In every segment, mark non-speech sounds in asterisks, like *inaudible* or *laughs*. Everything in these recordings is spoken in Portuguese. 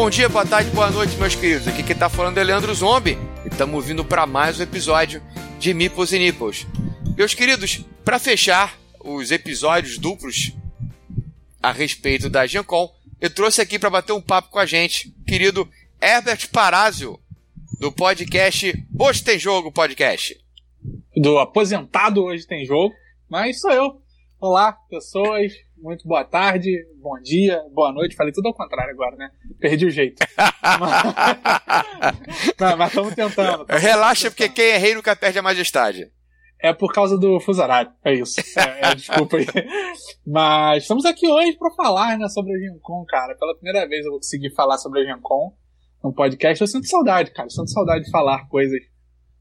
Bom dia, boa tarde, boa noite, meus queridos. Aqui quem tá falando é Leandro Zombie e estamos vindo para mais um episódio de Mipos e Nipples. Meus queridos, para fechar os episódios duplos a respeito da Gencom, eu trouxe aqui para bater um papo com a gente, querido Herbert Parazio, do podcast Hoje Tem Jogo Podcast. Do aposentado Hoje Tem Jogo, mas sou eu. Olá, pessoas. Muito boa tarde, bom dia, boa noite. Falei tudo ao contrário agora, né? Perdi o jeito. *laughs* mas estamos tentando. Tamo Relaxa, tentando. porque quem é rei nunca perde a majestade. É por causa do fuso horário, é isso. É, é, *laughs* desculpa aí. Mas estamos aqui hoje para falar né, sobre a Gencom, cara. Pela primeira vez eu vou conseguir falar sobre a Gencom no podcast. Eu sinto saudade, cara. Eu sinto saudade de falar coisas,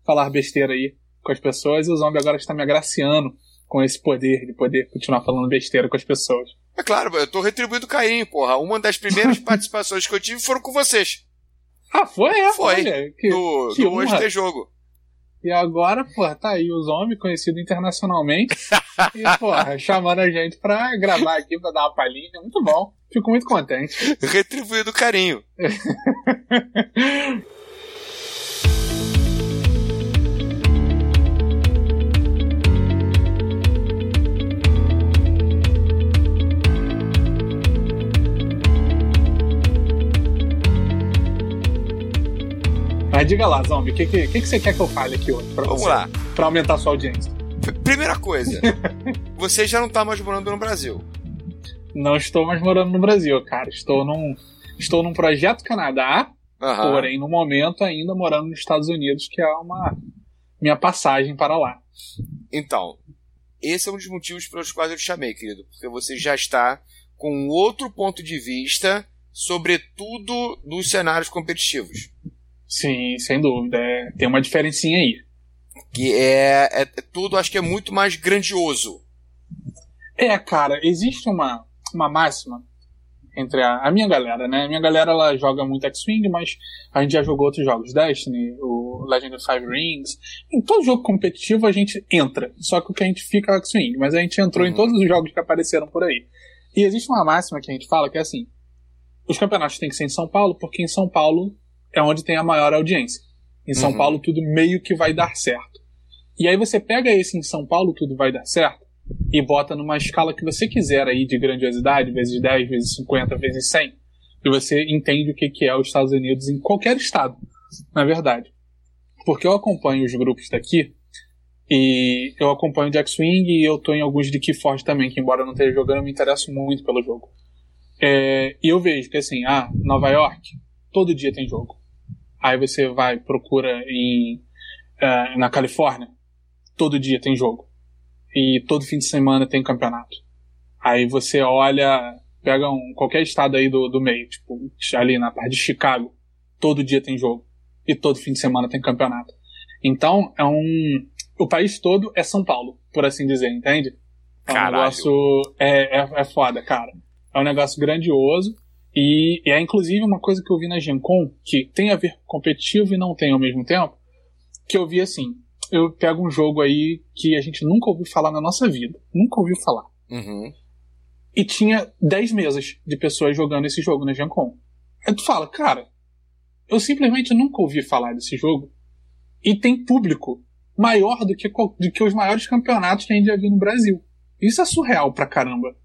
falar besteira aí com as pessoas. E o Zombie agora está me agraciando com esse poder de poder continuar falando besteira com as pessoas. É claro, eu tô retribuindo carinho, porra. Uma das primeiras *laughs* participações que eu tive foram com vocês. Ah, foi? É, foi. Olha, que, no, que no Hoje Ter Jogo. E agora, porra, tá aí os homens conhecido internacionalmente. *laughs* e, porra, chamando a gente pra gravar aqui, pra dar uma palhinha. Muito bom. Fico muito contente. Retribuído o carinho. *laughs* Mas diga lá, Zombie, o que, que, que, você quer que eu fale aqui hoje? Pra Vamos você, lá. Pra aumentar a sua audiência. Primeira coisa, *laughs* você já não tá mais morando no Brasil. Não estou mais morando no Brasil, cara. Estou num, estou num projeto Canadá, uhum. porém, no momento, ainda morando nos Estados Unidos, que é uma minha passagem para lá. Então, esse é um dos motivos pelos quais eu te chamei, querido, porque você já está com outro ponto de vista, sobretudo dos cenários competitivos. Sim, sem dúvida. É, tem uma diferencinha aí. Que é, é, é, tudo, acho que é muito mais grandioso. É, cara, existe uma, uma máxima entre a, a minha galera, né? A minha galera ela joga muito X-Wing, mas a gente já jogou outros jogos, Destiny, o Legend of Five Rings. Em todo jogo competitivo a gente entra, só que o que a gente fica é o X-Wing, mas a gente entrou uhum. em todos os jogos que apareceram por aí. E existe uma máxima que a gente fala que é assim: os campeonatos têm que ser em São Paulo, porque em São Paulo é onde tem a maior audiência. Em São uhum. Paulo tudo meio que vai dar certo. E aí você pega esse em São Paulo tudo vai dar certo e bota numa escala que você quiser aí de grandiosidade, vezes 10, vezes 50, vezes 100, e você entende o que é os Estados Unidos em qualquer estado, na verdade. Porque eu acompanho os grupos daqui, e eu acompanho de X-Wing e eu tô em alguns de Keyforge também, que embora eu não esteja jogando, eu me interesso muito pelo jogo. É, e eu vejo que assim, ah, Nova York, todo dia tem jogo. Aí você vai, procura em, uh, na Califórnia, todo dia tem jogo. E todo fim de semana tem campeonato. Aí você olha, pega um, qualquer estado aí do, do meio, tipo, ali na parte de Chicago, todo dia tem jogo. E todo fim de semana tem campeonato. Então, é um. O país todo é São Paulo, por assim dizer, entende? É um Caralho. negócio. É, é, é foda, cara. É um negócio grandioso. E é inclusive uma coisa que eu vi na Gencom, que tem a ver com competitivo e não tem ao mesmo tempo, que eu vi assim, eu pego um jogo aí que a gente nunca ouviu falar na nossa vida, nunca ouviu falar. Uhum. E tinha 10 mesas de pessoas jogando esse jogo na Gencom. Aí tu fala, cara, eu simplesmente nunca ouvi falar desse jogo e tem público maior do que, do que os maiores campeonatos que a gente já viu no Brasil. Isso é surreal pra caramba.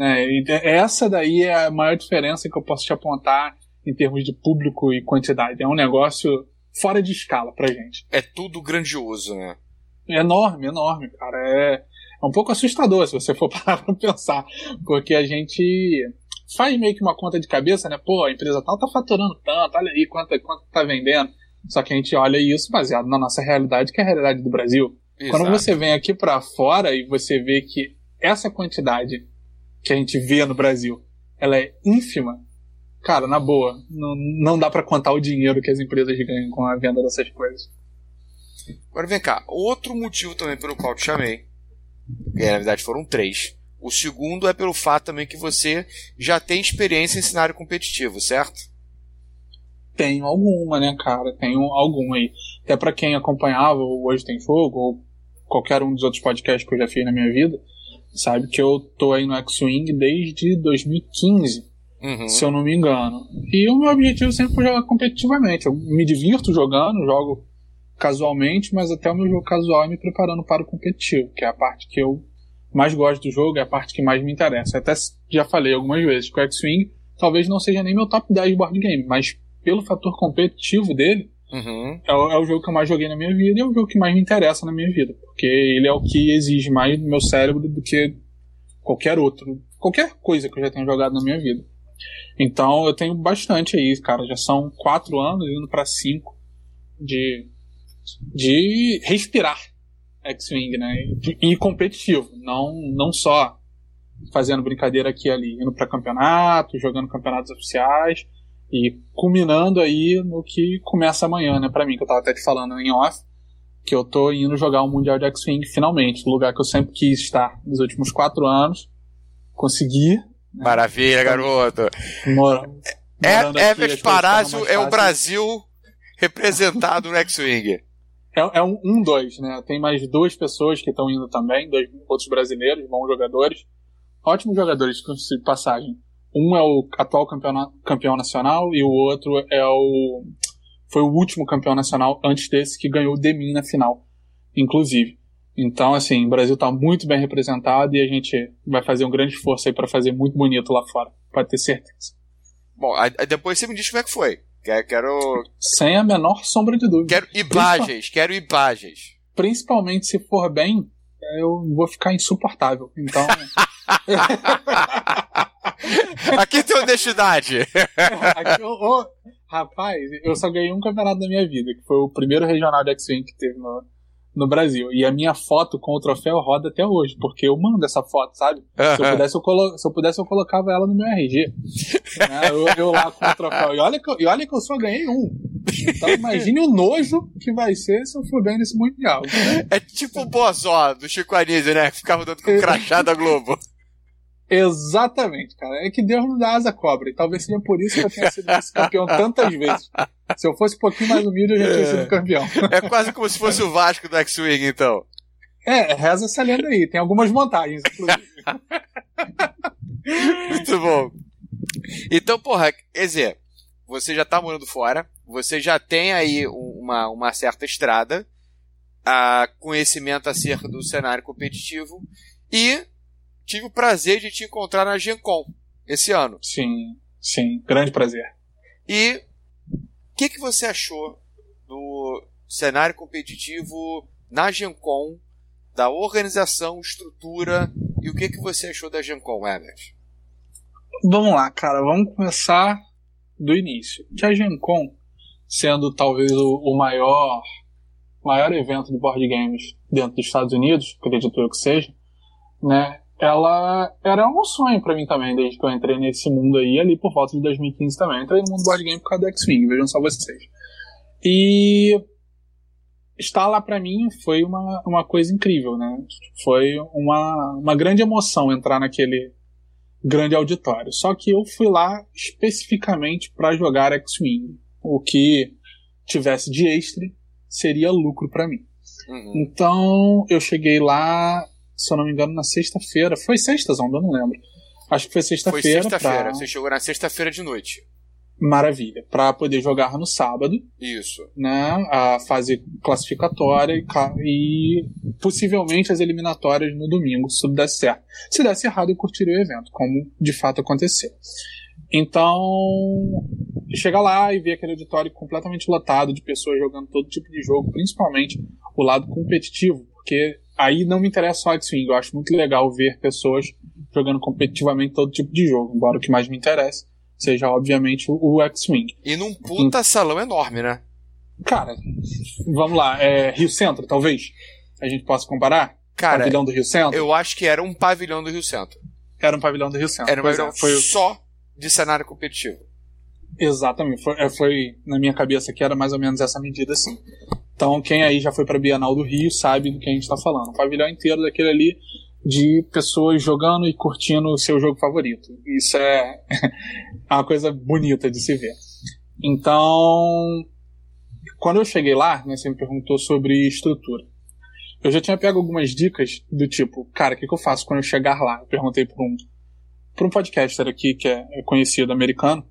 É, essa daí é a maior diferença que eu posso te apontar em termos de público e quantidade. É um negócio fora de escala pra gente. É tudo grandioso, né? É enorme, enorme, cara. É, é um pouco assustador se você for *laughs* parar pra pensar. Porque a gente faz meio que uma conta de cabeça, né? Pô, a empresa tal tá faturando tanto, olha aí quanto, quanto tá vendendo. Só que a gente olha isso baseado na nossa realidade, que é a realidade do Brasil. Exato. Quando você vem aqui para fora e você vê que essa quantidade que a gente vê no Brasil, ela é ínfima, cara, na boa, não, não dá para contar o dinheiro que as empresas ganham com a venda dessas coisas. Agora vem cá, outro motivo também pelo qual te chamei, e na verdade foram três. O segundo é pelo fato também que você já tem experiência em cenário competitivo, certo? Tenho alguma, né, cara? Tenho alguma aí. Até para quem acompanhava o Hoje Tem Fogo, ou qualquer um dos outros podcasts que eu já fiz na minha vida, sabe que eu tô aí no X-Wing desde 2015. uhum. se eu não me engano. E o meu objetivo sempre foi jogar competitivamente. Eu me divirto jogando, jogo casualmente, mas até o meu jogo casual é me preparando para o competitivo, que é a parte que eu mais gosto do jogo, é a parte que mais me interessa. Até já falei algumas vezes que o X-Wing talvez não seja nem meu top 10 de board game, mas pelo fator competitivo dele, uhum. é, o, é, o, jogo que eu mais joguei na minha vida e é o jogo que mais me interessa na minha vida, porque ele é o que exige mais do meu cérebro do que qualquer outro, qualquer coisa que eu já tenha jogado na minha vida. Então eu tenho bastante aí, cara, já são quatro anos indo para cinco de de respirar X-Wing, né? E competitivo, não, não só fazendo brincadeira aqui e ali, indo para campeonato, jogando campeonatos oficiais e culminando aí no que começa amanhã, né, para mim, que eu tava até te falando em off, que eu tô indo jogar o um Mundial de X-Wing finalmente, no lugar que eu sempre quis estar nos últimos quatro anos, consegui. Né? Maravilha, garoto! Mora, é, Everett Parácio é o Brasil representado no X-Wing. É, é, um, um dois, né? Tem mais duas pessoas que estão indo também, dois outros brasileiros, bons jogadores. Ótimos jogadores de passagem. Um é o atual campeão, campeão nacional e o outro é o. Foi o último campeão nacional antes desse que ganhou o Demin na final, inclusive. Então, assim, o Brasil está muito bem representado e a gente vai fazer um grande esforço aí para fazer muito bonito lá fora, pode ter certeza. Bom, aí depois você me diz como é que foi. Quero. Sem a menor sombra de dúvida. Quero imagens, Principal... quero imagens. Principalmente se for bem, eu vou ficar insuportável. Então. *laughs* Aqui tem honestidade. *laughs* Aqui, oh, rapaz, eu só ganhei um campeonato da minha vida, que foi o primeiro regional de X-Wing que teve no, no Brasil. E a minha foto com o troféu roda até hoje, porque eu mando essa foto, sabe? Uhum. Se, eu pudesse, eu colo... Se eu pudesse, eu colocava ela no meu RG. né? eu, eu, lá com o troféu. E olha, que eu, e olha que eu só ganhei um. Então imagine o nojo que vai ser se eu for bem nesse Mundial. Né? É tipo o Bozó do Chico Anísio, né? Que ficava dando com o crachá da Globo. Exatamente, cara. É que Deus não dá asa cobra. E talvez seja por isso que eu tenha sido campeão tantas vezes. Se eu fosse um pouquinho mais humilde, eu já tinha sido campeão. É quase como se fosse o Vasco do X-Wing, então. É, reza essa lenda aí. Tem algumas vantagens, inclusive. Muito bom. Então, porra, quer dizer, você já tá morando fora, você já tem aí uma, uma certa estrada, a conhecimento acerca do cenário competitivo e tive o prazer de te encontrar na Gen Con esse ano. Sim, sim, grande prazer. E o que, que você achou do cenário competitivo na Gen Con, da organização, estrutura e o que, que você achou da Gen Con, Herbert? Vamos lá, cara, vamos começar do início. Que a Gen Con, sendo talvez o, o maior maior evento de board games dentro dos Estados Unidos, acredito eu que seja, né? Ela era um sonho para mim também, desde que eu entrei nesse mundo aí, ali por volta de 2015 também. Eu entrei no mundo board game por causa do X-Wing, vejam só vocês. E estar lá para mim foi uma, uma coisa incrível, né? Foi uma, uma grande emoção entrar naquele grande auditório. Só que eu fui lá especificamente para jogar X-Wing. O que tivesse de extra seria lucro para mim. Uhum. Então eu cheguei lá se eu não me engano, na sexta-feira. Foi sexta, Zonda? Eu não lembro. Acho que foi sexta-feira. Foi sexta-feira. Pra... Você chegou na sexta-feira de noite. Maravilha. Para poder jogar no sábado. Isso. Né, a fase classificatória e, e possivelmente as eliminatórias no domingo, se tudo desse certo. Se desse errado, eu curtiria o evento, como de fato aconteceu. Então, chegar lá e ver aquele auditório completamente lotado de pessoas jogando todo tipo de jogo, principalmente o lado competitivo, porque aí não me interessa só X-Wing. Eu acho muito legal ver pessoas jogando competitivamente todo tipo de jogo, embora o que mais me interessa seja, obviamente, o, X-Wing. E num puta salão enorme, né? Cara, vamos lá. É, Rio Centro, talvez? A gente possa comparar? Cara, pavilhão do Rio Centro? Eu acho que era um pavilhão do Rio Centro. Era um pavilhão do Rio Centro. Era um pavilhão é, foi... só de cenário competitivo. Exatamente. Foi, é, foi, na minha cabeça que era mais ou menos essa medida, assim. Então, quem aí já foi para a Bienal do Rio sabe do que a gente está falando. Um pavilhão inteiro daquele ali de pessoas jogando e curtindo o seu jogo favorito. Isso é *laughs* uma coisa bonita de se ver. Então, quando eu cheguei lá, né, você me perguntou sobre estrutura. Eu já tinha pego algumas dicas do tipo, cara, o que, que eu faço quando eu chegar lá? Eu perguntei para um, para um podcaster aqui que é conhecido americano,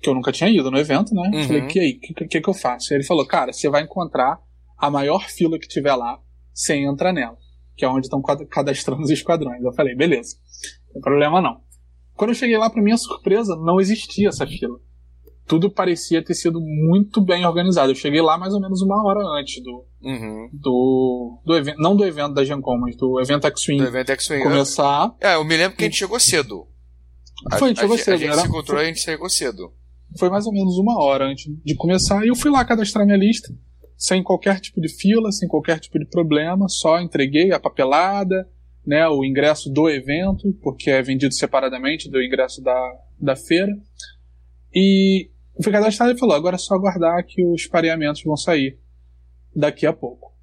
que eu nunca tinha ido no evento, né? Uhum. Falei, que aí, o que, que, que eu faço? Ele falou, cara, você vai encontrar a maior fila que tiver lá, você entra nela, que é onde estão cadastrando os esquadrões. Eu falei, beleza, não tem problema não. Quando eu cheguei lá, para minha surpresa, não existia essa fila. Tudo parecia ter sido muito bem organizado. Eu cheguei lá mais ou menos uma hora antes do, uhum. do, do evento, não do evento da Gen Con, mas do evento X-Wing começar. É, eu me lembro que a gente chegou cedo. Foi, a gente chegou cedo. A gente se encontrou e a gente chegou cedo. Foi mais ou menos uma hora antes de começar e eu fui lá cadastrar minha lista, sem qualquer tipo de fila, sem qualquer tipo de problema, só entreguei a papelada, né, o ingresso do evento, porque é vendido separadamente do ingresso da, da feira. E fui cadastrado e falou: agora é só aguardar que os pareamentos vão sair daqui a pouco.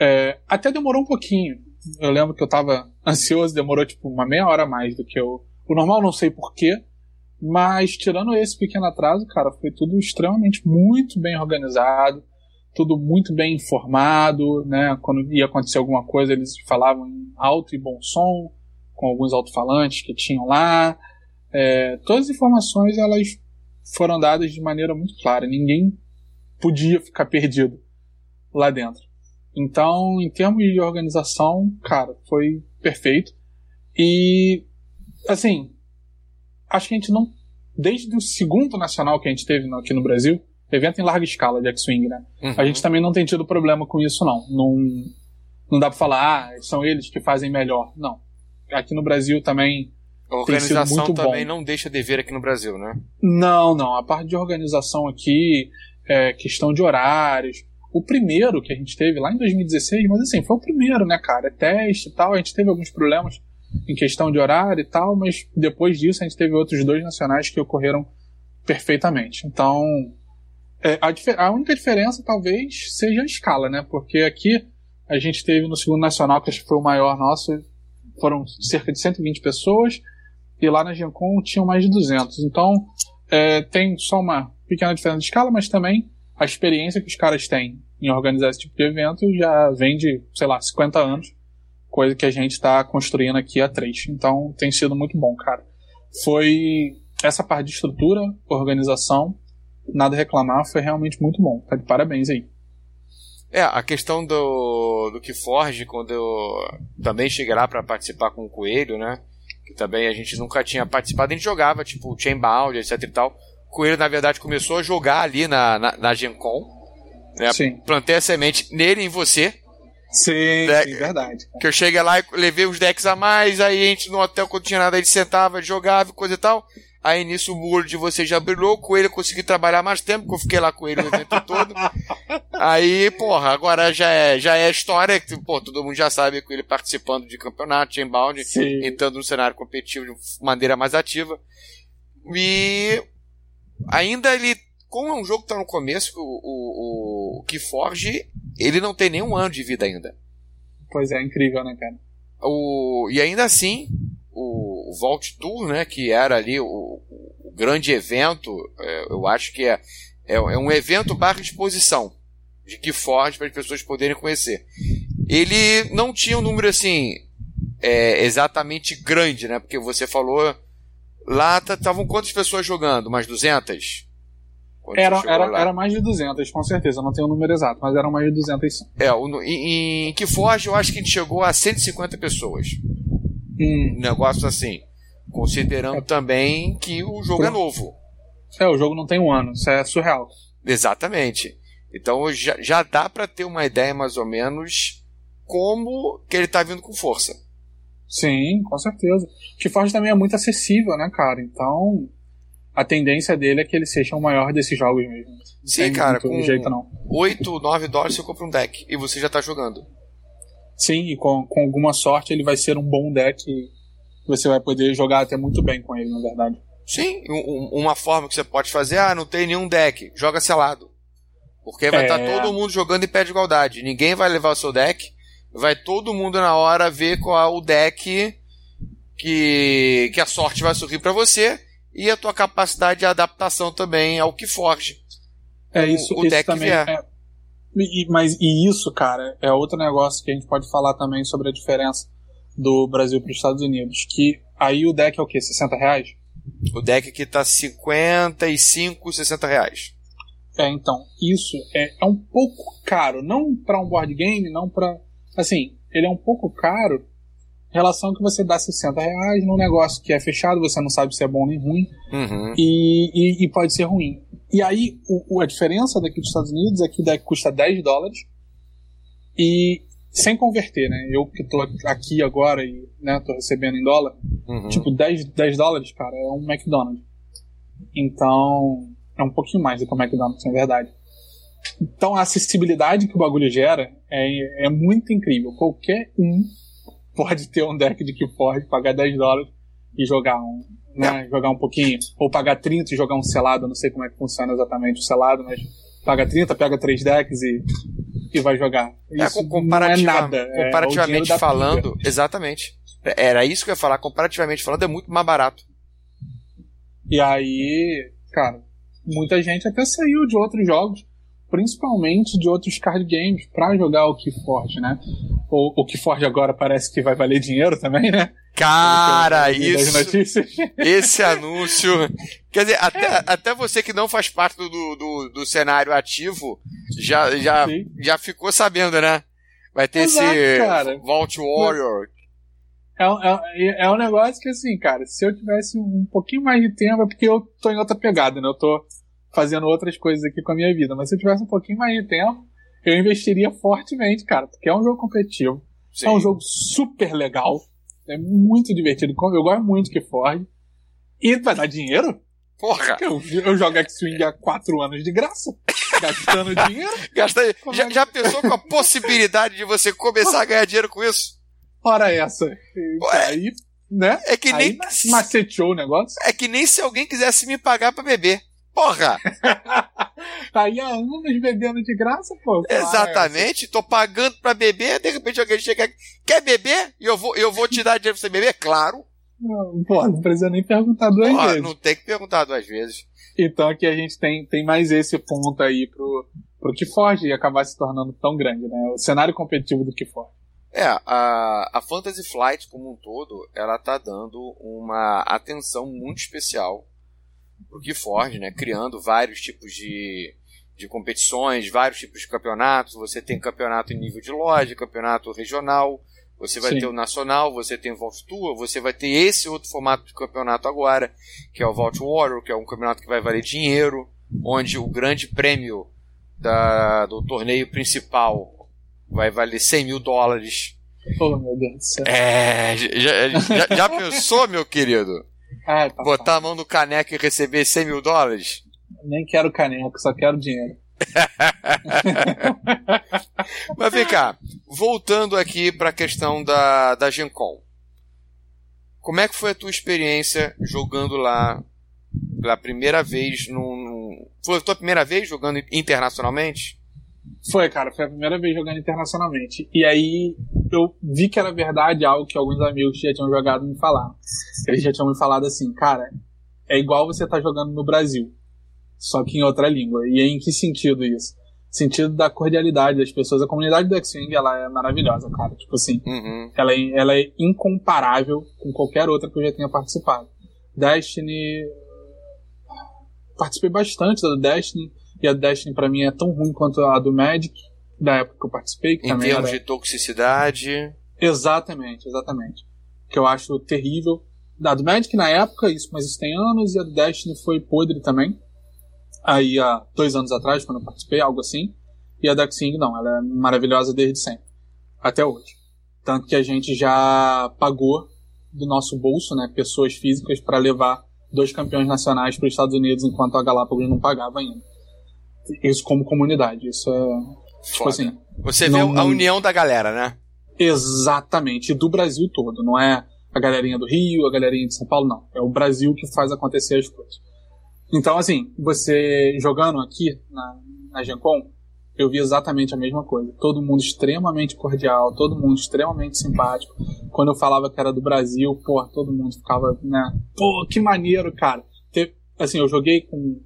É, até demorou um pouquinho. Eu lembro que eu estava *laughs* ansioso, demorou tipo uma meia hora a mais do que eu, o normal, não sei porquê. Mas tirando esse pequeno atraso, cara, foi tudo extremamente muito bem organizado, tudo muito bem informado, né? Quando ia acontecer alguma coisa, eles falavam em alto e bom som, com alguns alto-falantes que tinham lá. É, todas as informações elas foram dadas de maneira muito clara. Ninguém podia ficar perdido lá dentro. Então, em termos de organização, cara, foi perfeito. E, assim, acho que a gente não. Desde o segundo nacional que a gente teve aqui no Brasil, evento em larga escala de X-Wing, né? Uhum. A gente também não tem tido problema com isso, não. Não, não dá pra falar, ah, são eles que fazem melhor. Não. Aqui no Brasil também. A organização também bom. não deixa dever aqui no Brasil, né? Não, não. A parte de organização aqui, é, questão de horários. O primeiro que a gente teve lá em 2016, mas assim, foi o primeiro, né, cara? É teste e tal. A gente teve alguns problemas em questão de horário e tal, mas depois disso a gente teve outros dois nacionais que ocorreram perfeitamente. Então, é, a, a, única diferença talvez seja a escala, né? Porque aqui a gente teve no segundo nacional, que acho que foi o maior nosso, foram cerca de 120 pessoas, e lá na Gencom tinham mais de 200. Então, é, tem só uma pequena diferença de escala, mas também a experiência que os caras têm em organizar esse tipo de evento já vem de, sei lá, 50 anos coisa que a gente está construindo aqui a três. Então tem sido muito bom, cara. Foi essa parte de estrutura, organização, nada a reclamar, foi realmente muito bom. Tá de parabéns aí. É, a questão do, do que Forge, quando eu também cheguei lá para participar com o Coelho, né? Que também a gente nunca tinha participado, a gente jogava, tipo, Chainbound, etc e tal. O Coelho, na verdade, começou a jogar ali na, na, na Gen Con. Né? Plantei a semente nele e em você. Sim, deck, sim, verdade. Que eu cheguei lá e levei uns decks a mais, aí a gente no hotel, quando tinha nada, ele sentava, jogava, coisa e tal. Aí nisso o muro de você já brilhou, com ele eu consegui trabalhar mais tempo, porque eu fiquei lá com ele o evento todo. *laughs* Aí, porra, agora já é, já é história, que, pô, todo mundo já sabe com ele participando de campeonato, Chainbound, entrando no cenário competitivo de maneira mais ativa. E ainda ele como é um jogo que está no começo, o, o, o Keyforge, ele não tem nenhum ano de vida ainda. Pois é, incrível, né, cara? O, e ainda assim, o, o Vault Tour, né, que era ali o, o grande evento, é, eu acho que é, é, é, um evento barra exposição de Keyforge para as pessoas poderem conhecer. Ele não tinha um número assim é, exatamente grande, né? Porque você falou lá estavam quantas pessoas jogando? Mais 200? Era, era, era mais de 200, com certeza. Não tenho o número exato, mas eram mais de 200 sim. É, o, em, em que foge eu acho que a gente chegou a 150 pessoas. Hum. Um negócio assim. Considerando é. também que o jogo é novo. É, o jogo não tem um ano. Isso é surreal. Exatamente. Então já, já dá para ter uma ideia mais ou menos como que ele tá vindo com força. Sim, com certeza. O Keyforge também é muito acessível, né, cara? Então, a tendência dele é que ele seja o maior desses jogos mesmo. Sim, cara, com jeito, não. 8, 9 dólares você compra um deck e você já tá jogando. Sim, e com, com alguma sorte ele vai ser um bom deck e você vai poder jogar até muito bem com ele, na verdade. Sim, um, uma forma que você pode fazer, ah, não tem nenhum deck, joga selado. Porque vai estar é... tá todo mundo jogando em pé de igualdade. Ninguém vai levar o seu deck, vai todo mundo na hora ver qual é o deck que, que a sorte vai sorrir para você e a tua capacidade de adaptação também ao que forge. É isso, o, o isso deck também. É, e, mas e isso, cara, é outro negócio que a gente pode falar também sobre a diferença do Brasil para os Estados Unidos. Que aí o deck é o quê? 60 reais? O deck aqui tá 55, 60 reais. É, então, isso é, é um pouco caro. Não para um board game, não para. Assim, ele é um pouco caro relação que você dá 60 reais num negócio que é fechado, você não sabe se é bom nem ruim, Uhum. e, e, e pode ser ruim. E aí, o, a diferença daqui dos Estados Unidos é que deck custa 10 dólares e sem converter, né? Eu que tô aqui agora e né, tô recebendo em dólar, Uhum. tipo 10, 10 dólares, cara, é um McDonald's. Então, é um pouquinho mais do que o McDonald's, na verdade. Então, a acessibilidade que o bagulho gera é, é muito incrível. Qualquer um pode ter um deck de Keyforge, pagar 10 dólares e jogar um, né, jogar um pouquinho. Ou pagar 30 e jogar um selado, não sei como é que funciona exatamente o selado, mas paga 30, pega 3 decks e, e vai jogar. É, Isso com- comparativa- não é nada. é comparativamente da falando, exatamente. Era isso que eu ia falar. Comparativamente falando, é muito mais barato. E aí, cara, muita gente até saiu de outros jogos, principalmente de outros card games, pra jogar o Keyforge, né? O, o Keyforge agora parece que vai valer dinheiro também, né? Cara, isso. *laughs* Esse anúncio. Quer dizer, até, até você que não faz parte do, do, do cenário ativo já, já, Sim. já ficou sabendo, né? Vai ter Exato, esse cara. Vault Warrior. É, um- é, é um negócio que, assim, cara, se eu tivesse um pouquinho mais de tempo, é porque eu tô em outra pegada, né? Eu tô fazendo outras coisas aqui com a minha vida. Mas se eu tivesse um pouquinho mais de tempo, eu investiria fortemente, cara, porque é um jogo competitivo. Sim. É um jogo super legal. É muito divertido. Eu gosto muito que Ford. E vai dar dinheiro? Porra! Eu, eu jogo X-Wing há quatro anos de graça. Gastando *laughs* dinheiro. Já, é já pensou com a possibilidade de você começar a ganhar dinheiro com isso? Ora essa. Ué. Aí, né? É que Aí nem. maceteou o negócio. É que nem se alguém quisesse me pagar pra beber. Porra! *laughs* Tá aí há anos bebendo de graça, pô. Exatamente, tô pagando pra beber, de repente alguém chega aqui, quer beber? E eu vou, eu vou te dar dinheiro pra você beber? Claro. Não, Pô, não precisa nem perguntar duas vezes. não tem que perguntar duas vezes. Então aqui a gente tem, tem mais esse ponto aí pro, pro que Forge acabar se tornando tão grande, né? O cenário competitivo do que. É, a, a Fantasy Flight como um todo, ela tá dando uma atenção muito especial pro Keyforge, né? Criando vários tipos de, de competições, vários tipos de campeonatos. Você tem campeonato em nível de loja, campeonato regional, você vai Sim. ter o nacional, você tem o Vault Tour, você vai ter esse outro formato de campeonato agora, que é o Vault Warrior, que é um campeonato que vai valer dinheiro, onde o grande prêmio da, do torneio principal vai valer 100 mil dólares. Oh, meu Deus do céu. É, já, já, já pensou, meu querido? Ai, papai. Botar a mão no caneco e receber 100 mil dólares? Nem quero caneco, só quero dinheiro. *laughs* Mas vem cá, voltando aqui para a questão da, da Gen Con. Como é que foi a tua experiência jogando lá pela primeira vez num... num- Foi a tua primeira vez jogando internacionalmente? Foi, cara, foi a primeira vez jogando internacionalmente. E aí eu vi que era verdade algo que alguns amigos já tinham jogado me falaram. Eles já tinham me falado assim, cara, é igual você tá jogando no Brasil, só que em outra língua. E em que sentido isso? Sentido da cordialidade das pessoas. A comunidade do X-Wing, ela é maravilhosa, cara. Tipo assim, Uhum. ela é, ela é incomparável com qualquer outra que eu já tenha participado. Destiny. Participei bastante da do Destiny, e a Destiny pra mim é tão ruim quanto a do Magic, da época que eu participei, que Em também termos era... de toxicidade. Exatamente, exatamente. Que eu acho terrível. Da do Magic na época, isso, mas isso tem anos, e a do Destiny foi podre também. Aí há dois anos atrás, quando eu participei, algo assim. E a da Xing, não, ela é maravilhosa desde sempre. Até hoje. Tanto que a gente já pagou do nosso bolso, né, pessoas físicas para levar dois campeões nacionais para os Estados Unidos, enquanto a Galápagos não pagava ainda. Isso como comunidade, isso é, tipo assim, Você não- vê a união da galera, né? Exatamente, do Brasil todo, não é a galerinha do Rio, a galerinha de São Paulo, não. É o Brasil que faz acontecer as coisas. Então, assim, você jogando aqui na, na eu vi exatamente a mesma coisa. Todo mundo extremamente cordial, todo mundo extremamente simpático. Quando eu falava que era do Brasil, pô, todo mundo ficava, né? Pô, que maneiro, cara. Te- assim, eu joguei com.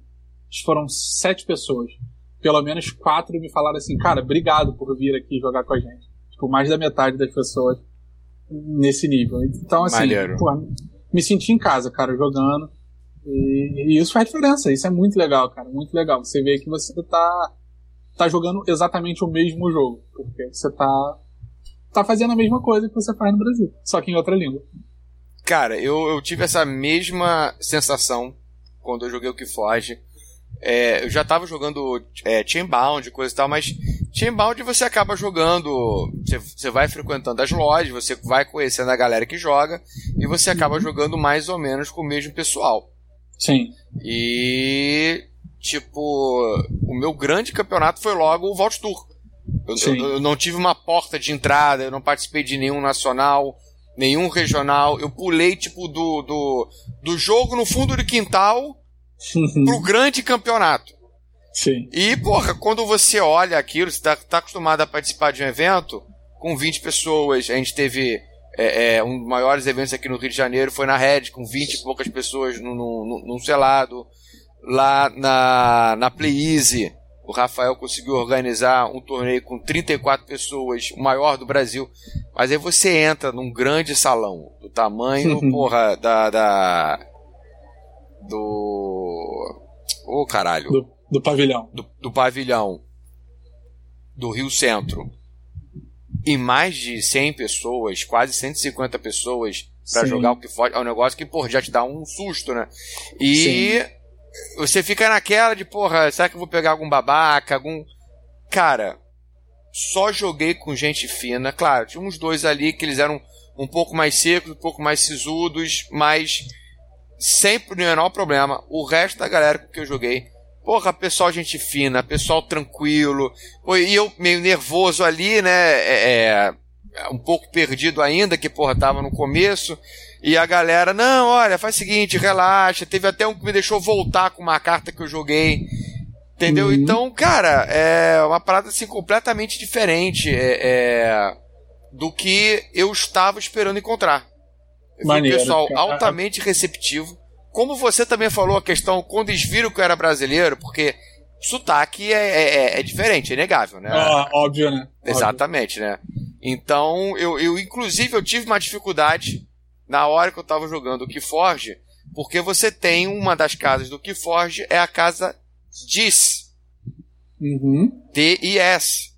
Foram sete pessoas. Pelo menos quatro me falaram assim, cara, obrigado por vir aqui jogar com a gente. Tipo, mais da metade das pessoas nesse nível. Então, assim, pô, me senti em casa, cara, jogando. E, e, isso faz diferença, isso é muito legal, cara, muito legal. Você vê que você tá, tá jogando exatamente o mesmo jogo, porque você tá, tá fazendo a mesma coisa que você faz no Brasil, só que em outra língua. Cara, eu, eu tive essa mesma sensação quando eu joguei o que foge. É, eu já tava jogando é, Chainbound, coisa e tal, mas Chainbound você acaba jogando, você, você vai frequentando as lojas, você vai conhecendo a galera que joga, e você acaba jogando mais ou menos com o mesmo pessoal. Sim. E, tipo, o meu grande campeonato foi logo o Vault Tour. Eu, eu, eu, não tive uma porta de entrada, eu não participei de nenhum nacional, nenhum regional. Eu pulei, tipo, do, do, do jogo no fundo do quintal pro grande campeonato. Sim. E, porra, quando você olha aquilo, você tá, tá acostumado a participar de um evento com 20 pessoas. A gente teve é, é, um dos maiores eventos aqui no Rio de Janeiro foi na Red, com 20 e poucas pessoas num, num, num selado. Lá na, na Play Easy, o Rafael conseguiu organizar um torneio com 34 pessoas, o maior do Brasil. Mas aí você entra num grande salão, do tamanho, porra, da. da do. Ô oh, caralho. Do, do pavilhão. Do, do pavilhão. Do Rio Centro e mais de 100 pessoas, quase 150 pessoas para jogar o que for, é um negócio que, porra, já te dá um susto, né? E Sim. você fica naquela de, porra, será que eu vou pegar algum babaca, algum. Cara, só joguei com gente fina. Claro, tinha uns dois ali que eles eram um pouco mais secos, um pouco mais sisudos, mas sempre o menor problema. O resto da galera com que eu joguei Porra, pessoal gente fina, pessoal tranquilo. Pô, e eu meio nervoso ali, né? É, é, um pouco perdido ainda, que porra, tava no começo. E a galera, não, olha, faz o seguinte, relaxa. Teve até um que me deixou voltar com uma carta que eu joguei. Entendeu? Uhum. Então, cara, é uma parada assim completamente diferente é, é do que eu estava esperando encontrar. Maneiro, pessoal cara. altamente receptivo como você também falou a questão quando eles viram que eu era brasileiro, porque sotaque é, é, é, é diferente, é negável, né? Ah, óbvio, né? Exatamente, óbvio. né? Então, eu, eu, inclusive, eu tive uma dificuldade na hora que eu tava jogando o Keyforge, porque você tem uma das casas do Keyforge, é a casa DIS. Uhum. D-I-S.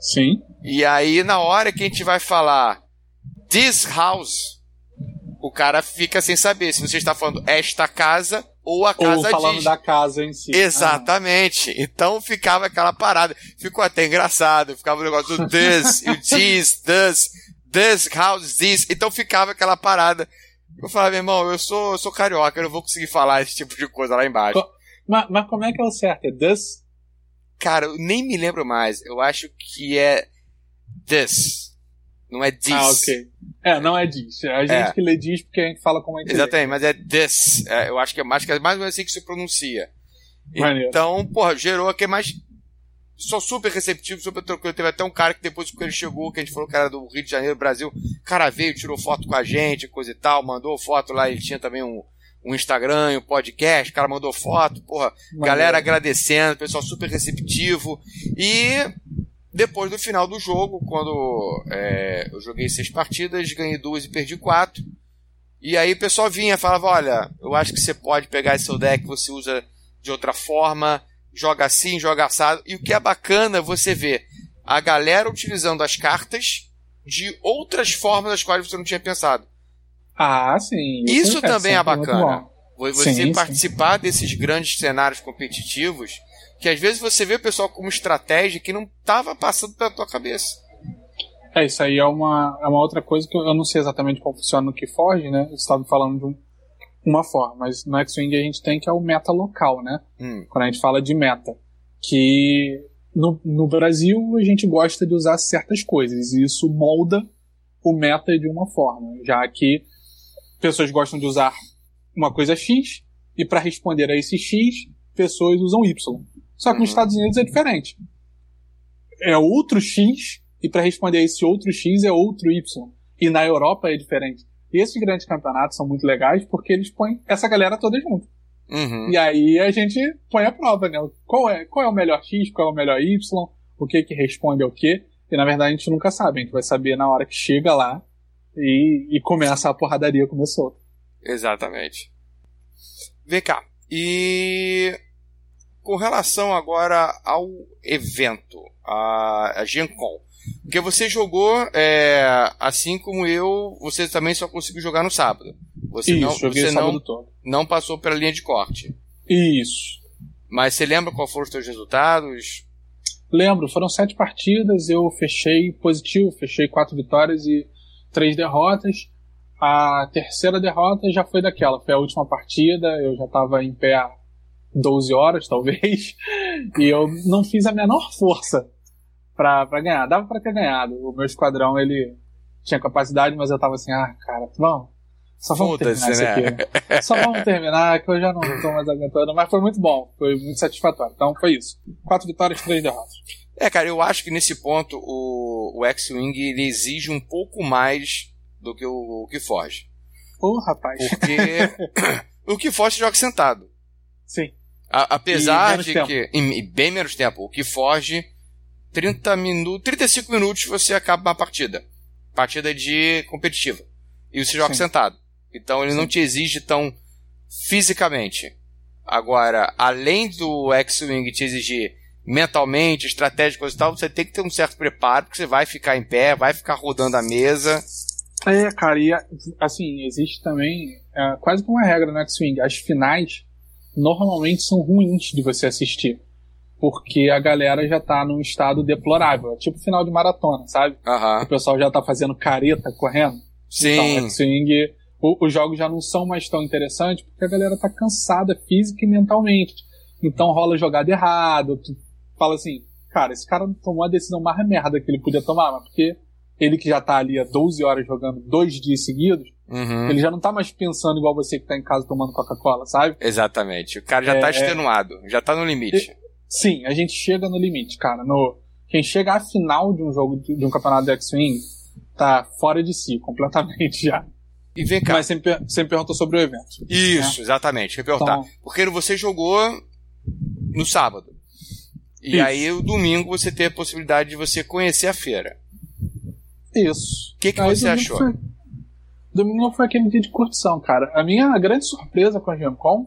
Sim. E aí, na hora que a gente vai falar This House, o cara fica sem saber se você está falando esta casa ou a casa ou falando da casa em si. Exatamente. Ah. Então ficava aquela parada. Ficou até engraçado. Ficava o negócio do this, this, this, this, house, this. Então ficava aquela parada. Eu falava, meu irmão, eu sou, eu sou carioca, eu não vou conseguir falar esse tipo de coisa lá embaixo. Co mas, mas como é que é o certo? É this? Cara, eu nem me lembro mais. Eu acho que é this. Não é this. Ah, ok. É, não é diz. É a gente é. que lê diz porque a gente fala como a gente Exatamente, lê. mas é this. É, eu acho que é mais, que é mais ou menos assim que se pronuncia. Maneiro. Então, porra, gerou aqui mais. Só super receptivo, super tranquilo. Teve até um cara que depois que ele chegou, que a gente falou que era do Rio de Janeiro, Brasil, o cara veio, tirou foto com a gente, coisa e tal, mandou foto lá, ele tinha também um, um Instagram, um podcast, o cara mandou foto, porra, Maneiro. galera agradecendo, pessoal super receptivo. E depois do final do jogo, quando é, eu joguei seis partidas, ganhei duas e perdi quatro. E aí o pessoal vinha e falava: Olha, eu acho que você pode pegar esse seu deck, você usa de outra forma, joga assim, joga assado. E o que é bacana você ver a galera utilizando as cartas de outras formas das quais você não tinha pensado. Ah, sim. Isso, isso também é bacana. Você sim, participar sim. desses grandes cenários competitivos que às vezes você vê o pessoal como estratégia que não estava passando pela tua cabeça. É, isso aí é uma, é uma outra coisa que eu não sei exatamente como funciona no que foge, né? Você estava falando de um, uma forma, mas no X-Wing a gente tem que é o meta local, né? Hum. Quando a gente fala de meta. Que no, no Brasil a gente gosta de usar certas coisas e isso molda o meta de uma forma, já que pessoas gostam de usar uma coisa X e para responder a esse X, pessoas usam Y. Só que uhum. nos Estados Unidos é diferente. É outro X, e para responder a esse outro X é outro Y. E na Europa é diferente. E esses grandes campeonatos são muito legais porque eles põem essa galera toda junto. Uhum. E aí a gente põe a prova, né? Qual é, qual é o melhor X, qual é o melhor Y, o que que responde ao que. E na verdade a gente nunca sabe, a gente vai saber na hora que chega lá E, e começa a porradaria comer solta. Exatamente. Vem cá. E com relação agora ao evento, a, a Gen Con. Porque você jogou, é, assim como eu, você também só conseguiu jogar no sábado. Você Isso, não, você não, todo. não passou pela linha de corte. Isso. Mas você lembra qual foram os seus resultados? Lembro, foram sete partidas, eu fechei positivo, fechei quatro vitórias e três derrotas. A terceira derrota já foi daquela, foi a última partida, eu já estava em pé 12 horas, talvez, e eu não fiz a menor força pra, pra ganhar. Dava pra ter ganhado. O meu esquadrão, ele tinha capacidade, mas eu tava assim, ah, cara, vamos. Só vamos terminar isso né? aqui. né? Só vamos terminar, que eu já não tô mais aguentando. Mas foi muito bom, foi muito satisfatório. Então foi isso. Quatro vitórias, três derrotas. É, cara, eu acho que nesse ponto o, o X-Wing ele exige um pouco mais do que o, o que foge. Ô, rapaz. Porque *laughs* o que foge joga sentado. Sim. A- apesar de tempo. que. Em, em bem menos tempo. O que foge, 30 minutos. 35 minutos você acaba uma partida. Partida de competitiva. E você joga Sim. sentado. Então ele não Sim. te exige tão fisicamente. Agora, além do X-Wing te exigir mentalmente, estratégia, coisa e tal, você tem que ter um certo preparo, porque você vai ficar em pé, vai ficar rodando a mesa. É, cara, e assim, existe também é, quase que uma regra no X-Wing. As finais normalmente são ruins de você assistir. Porque a galera já tá num estado deplorável. É tipo final de maratona, sabe? O Aham. pessoal já tá fazendo careta correndo. Então, Sim. X-Wing, o- os jogos já não são mais tão interessantes porque a galera tá cansada física e mentalmente. Então rola jogada errada. Tu fala assim, cara, esse cara tomou a decisão mais merda que ele podia tomar, mas porque ele que já tá ali há 12 horas jogando dois dias seguidos, Uhum. ele já não tá mais pensando igual você que tá em casa tomando Coca-Cola, sabe? Exatamente. O cara já É, tá é. extenuado, já tá no limite. Sim, a gente chega no limite, cara. No, quem chega à final de um jogo, de, um campeonato de X-Wing, tá fora de si, completamente *laughs* já. E vem cá. Mas você me, per- você me perguntou sobre o evento. Isso, exatamente. Eu ia perguntar. Então- Porque você jogou no sábado. E Isso. aí, o domingo, você tem a possibilidade de você conhecer a feira. Isso. O que, que Aí você achou? Foi, domingo foi aquele dia de curtição, cara. A minha grande surpresa com a Gemcom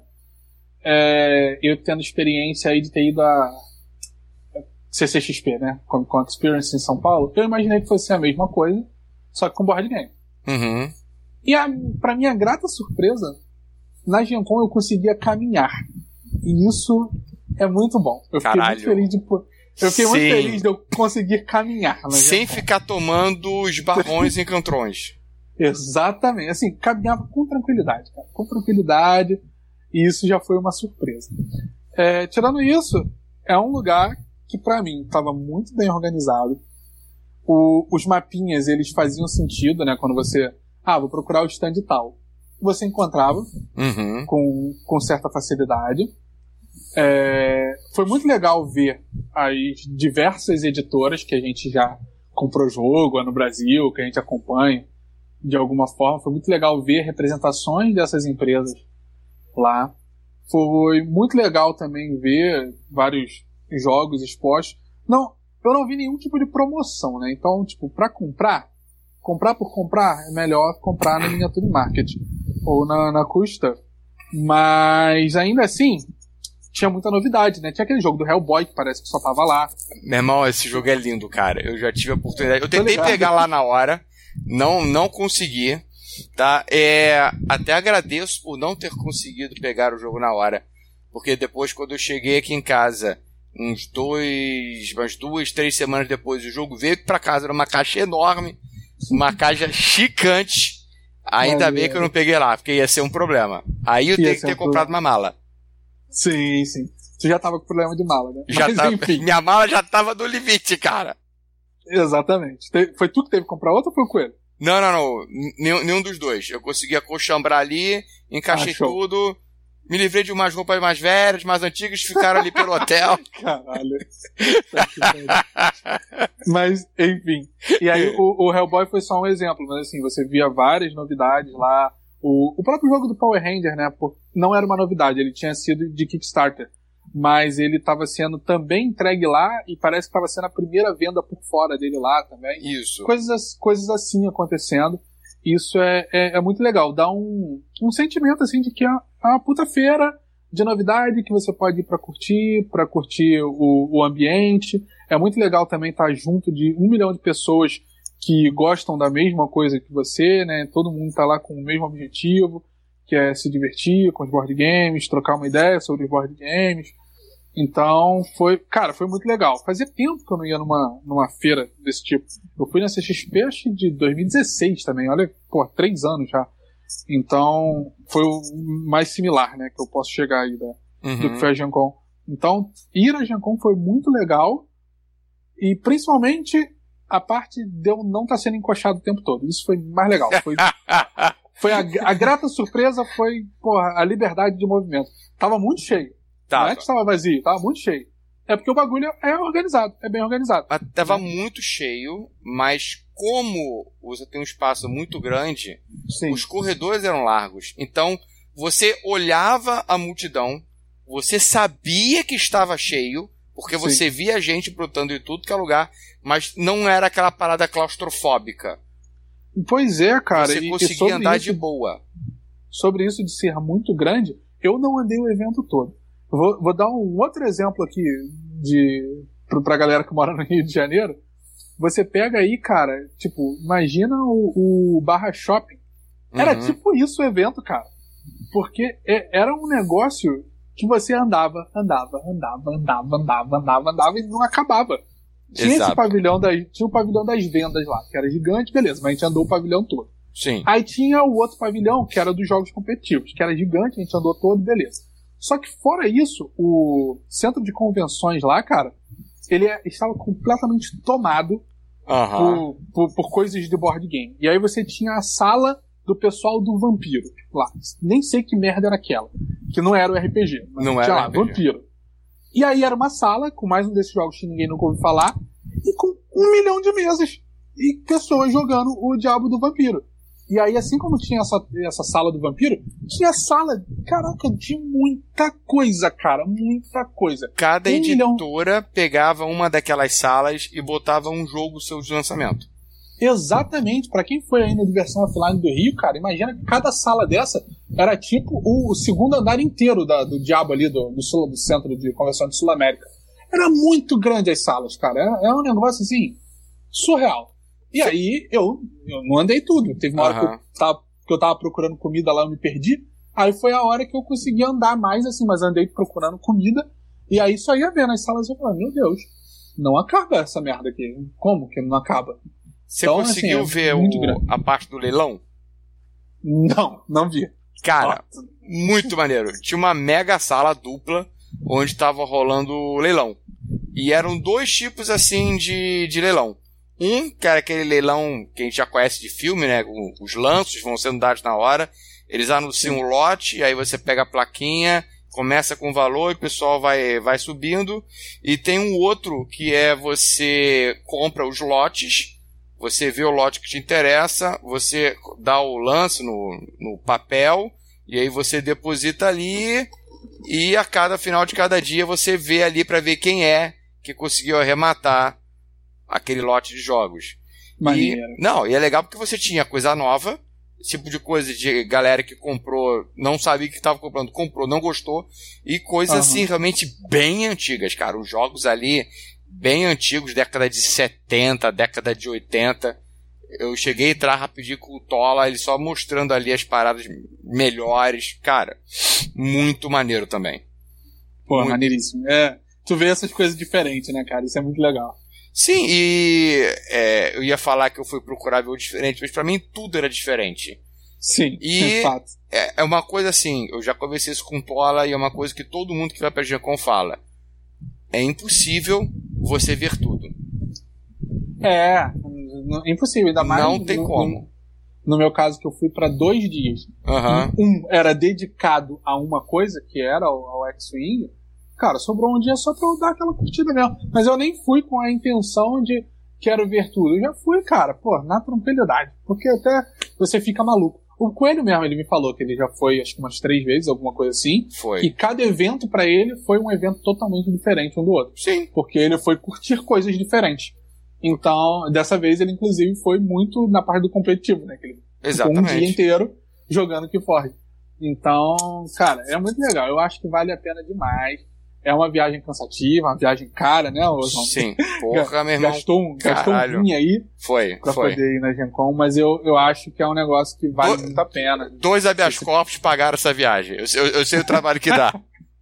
é eu tendo experiência aí de ter ido a CCXP, né? Comic Con Experience em São Paulo. Eu imaginei que fosse a mesma coisa, só que com board game. Uhum. E a, pra minha grata surpresa, na Gencom eu conseguia caminhar. E isso é muito bom. Eu fiquei Caralho. muito feliz de. Eu fiquei muito Sim. feliz de eu conseguir caminhar Sem Gencom. ficar tomando os barrões e encantrões. Exatamente. Assim, caminhava com tranquilidade, cara. Com tranquilidade. E isso já foi uma surpresa. É, tirando isso, é um lugar que pra mim estava muito bem organizado. O- os mapinhas, eles faziam sentido, né? Quando você... Ah, vou procurar o stand tal. Você encontrava Uhum. com, com certa facilidade. É, foi muito legal ver as diversas editoras que a gente já comprou jogo no Brasil, que a gente acompanha de alguma forma. Foi muito legal ver representações dessas empresas lá. Foi muito legal também ver vários jogos expostos. Não, eu não vi nenhum tipo de promoção, né? Então, tipo, para comprar, comprar por comprar, é melhor comprar na Miniature Market ou na, na Custa. Mas ainda assim, tinha muita novidade, né? Tinha aquele jogo do Hellboy que parece que só tava lá. Meu irmão, esse jogo é lindo, cara. Eu já tive a oportunidade. Eu tentei pegar lá na hora, não, não consegui. Tá? É, até agradeço por não ter conseguido pegar o jogo na hora. Porque depois, quando eu cheguei aqui em casa, uns dois, umas duas, três semanas depois, o jogo veio pra casa numa caixa enorme, uma caixa chicante. Ainda bem que eu não peguei lá, porque ia ser um problema. Aí eu tenho que ter um comprado uma mala. Sim, sim. Tu já tava com problema de mala, né? Já Mas tava- minha mala já tava no limite, cara. Exatamente. Te- Foi tu que teve que comprar outra ou foi o Coelho? Não, não, não. Nenhum, nenhum dos dois. Eu consegui acochambrar ali, encaixei Ah, tudo, me livrei de umas roupas mais velhas, mais antigas, ficaram ali pelo hotel. *laughs* Caralho. *laughs* mas, enfim. E aí, o, o Hellboy foi só um exemplo, mas assim, você via várias novidades lá. O, o próprio jogo do Power Ranger, né? não era uma novidade, ele tinha sido de Kickstarter. Mas ele estava sendo também entregue lá e parece que estava sendo a primeira venda por fora dele lá também. Isso. Coisas, coisas assim acontecendo. Isso é, é, é, muito legal. Dá um, um sentimento assim de que é uma puta feira de novidade que você pode ir para curtir, para curtir o, o ambiente. É muito legal também estar junto de um milhão de pessoas que gostam da mesma coisa que você, né? Todo mundo tá lá com o mesmo objetivo, que é se divertir com os board games, trocar uma ideia sobre os board games. Então, foi, cara, foi muito legal. Fazia tempo que eu não ia numa, numa feira desse tipo. Eu fui na CXP acho de 2016 também, olha, pô, três anos já. Então, foi o mais similar, né, que eu posso chegar aí da, uhum. do que foi a Gen Con. Então, ir a Gen Con foi muito legal. E principalmente a parte de eu não estar tá sendo encoxado o tempo todo. Isso foi mais legal. Foi, *laughs* foi a, a, grata surpresa foi, porra, a liberdade de movimento. Tava muito cheio. Tava. Não é que estava vazio, tava muito cheio. É porque o bagulho é organizado, é bem organizado. Tava muito cheio, mas como você tem um espaço muito grande, Sim. os corredores eram largos. Então, você olhava a multidão, você sabia que estava cheio, porque Sim. você via gente brotando em tudo que é lugar, mas não era aquela parada claustrofóbica. Pois é, cara. Você e, conseguia e andar isso, de boa. Sobre isso de ser muito grande, eu não andei o evento todo. Vou, vou dar um outro exemplo aqui de pra galera que mora no Rio de Janeiro. Você pega aí, cara, tipo, imagina o, o Barra Shopping. Era uhum. tipo isso o evento, cara. Porque é, era um negócio que você andava, andava, andava, andava, andava, andava, andava e não acabava. Tinha Exato. esse pavilhão das, tinha o pavilhão das vendas lá, que era gigante, beleza, mas a gente andou o pavilhão todo. Sim. Aí tinha o outro pavilhão, que era dos jogos competitivos, que era gigante, a gente andou todo, beleza. Só que fora isso, o centro de convenções lá, cara, ele é, estava completamente tomado uhum. por, por, por, coisas de board game. E aí você tinha a sala do pessoal do vampiro lá. Nem sei que merda era aquela. Que não era o RPG. não era lá, RPG. vampiro. E aí era uma sala com mais um desses jogos que ninguém nunca ouviu falar e com um milhão de mesas e pessoas jogando o Diabo do Vampiro. E aí, assim como tinha essa, essa sala do vampiro, tinha sala, caraca, de muita coisa, cara, muita coisa. Cada um editora milhão... pegava uma daquelas salas e botava um jogo seu de lançamento. Exatamente, para quem foi aí na Diversão Offline do Rio, cara, imagina que cada sala dessa era tipo o, segundo andar inteiro da, do diabo ali do, do, sul, do centro de convenção de Sul América. Era muito grande as salas, cara. É, é um negócio assim, surreal. E aí eu, eu não andei tudo. Teve uma uhum. hora que eu, tava, que eu tava procurando comida lá, eu me perdi. Aí foi a hora que eu consegui andar mais assim, mas andei procurando comida. E aí só ia ver nas salas e eu falei, meu Deus, não acaba essa merda aqui. Como que não acaba? Você então, conseguiu assim, ver o, a parte do leilão? Não, não vi. Cara, Nossa. muito maneiro. Tinha uma mega sala dupla onde tava rolando o leilão. E eram dois tipos assim de, de leilão. Um, que era aquele leilão que a gente já conhece de filme, né? Os lanços vão sendo dados na hora. Eles anunciam o um lote, aí você pega a plaquinha, começa com valor e o pessoal vai, vai subindo. E tem um outro que é você compra os lotes, você vê o lote que te interessa, você dá o lance no, no papel, e aí você deposita ali, e a cada final de cada dia você vê ali para ver quem é que conseguiu arrematar aquele lote de jogos. Maneiro. E, não, e é legal porque você tinha coisa nova, tipo de coisa de galera que comprou, não sabia que estava comprando, comprou, não gostou, e coisas uhum. assim realmente bem antigas, cara. Os jogos ali, bem antigos, década de 70, década de 80. Eu cheguei a entrar rapidinho com o Tola, ele só mostrando ali as paradas melhores. Cara, muito maneiro também. Pô, muito... maneiríssimo. É, tu vê essas coisas diferentes, né, cara? Isso é muito legal. Sim, e é, eu ia falar que eu fui procurar ver o diferente, mas para mim tudo era diferente. Sim, e é, é, uma coisa assim, eu já conversei isso com o Tola e é uma coisa que todo mundo que vai pra GenCon fala. É impossível você ver tudo. É, impossível, ainda mais. Não tem no, como. No, no, meu caso, que eu fui para dois dias. Uhum. Um era dedicado a uma coisa, que era o, o X-Wing, cara, sobrou um dia só pra eu dar aquela curtida mesmo. Mas eu nem fui com a intenção de quero ver tudo. Eu já fui, cara, pô, na tranquilidade. Porque até você fica maluco. O Coelho mesmo, ele me falou que ele já foi, acho que umas três vezes, alguma coisa assim. Foi. E cada evento para ele foi um evento totalmente diferente um do outro. Sim. Porque ele foi curtir coisas diferentes. Então, dessa vez ele inclusive foi muito na parte do competitivo, né? Que ele Exatamente. um dia inteiro jogando Keyforge. Então, cara, é muito legal. Eu acho que vale a pena demais. É uma viagem cansativa, uma viagem cara, né, Oswald? Sim, porra, meu *laughs* irmão. Gastou um, gastou um rim aí Foi, pra foi. poder ir na Gen Con, mas eu, eu acho que é um negócio que vale Do- muito a pena. Dois habeas corpus pagaram essa viagem. Eu, eu- eu sei o trabalho que dá.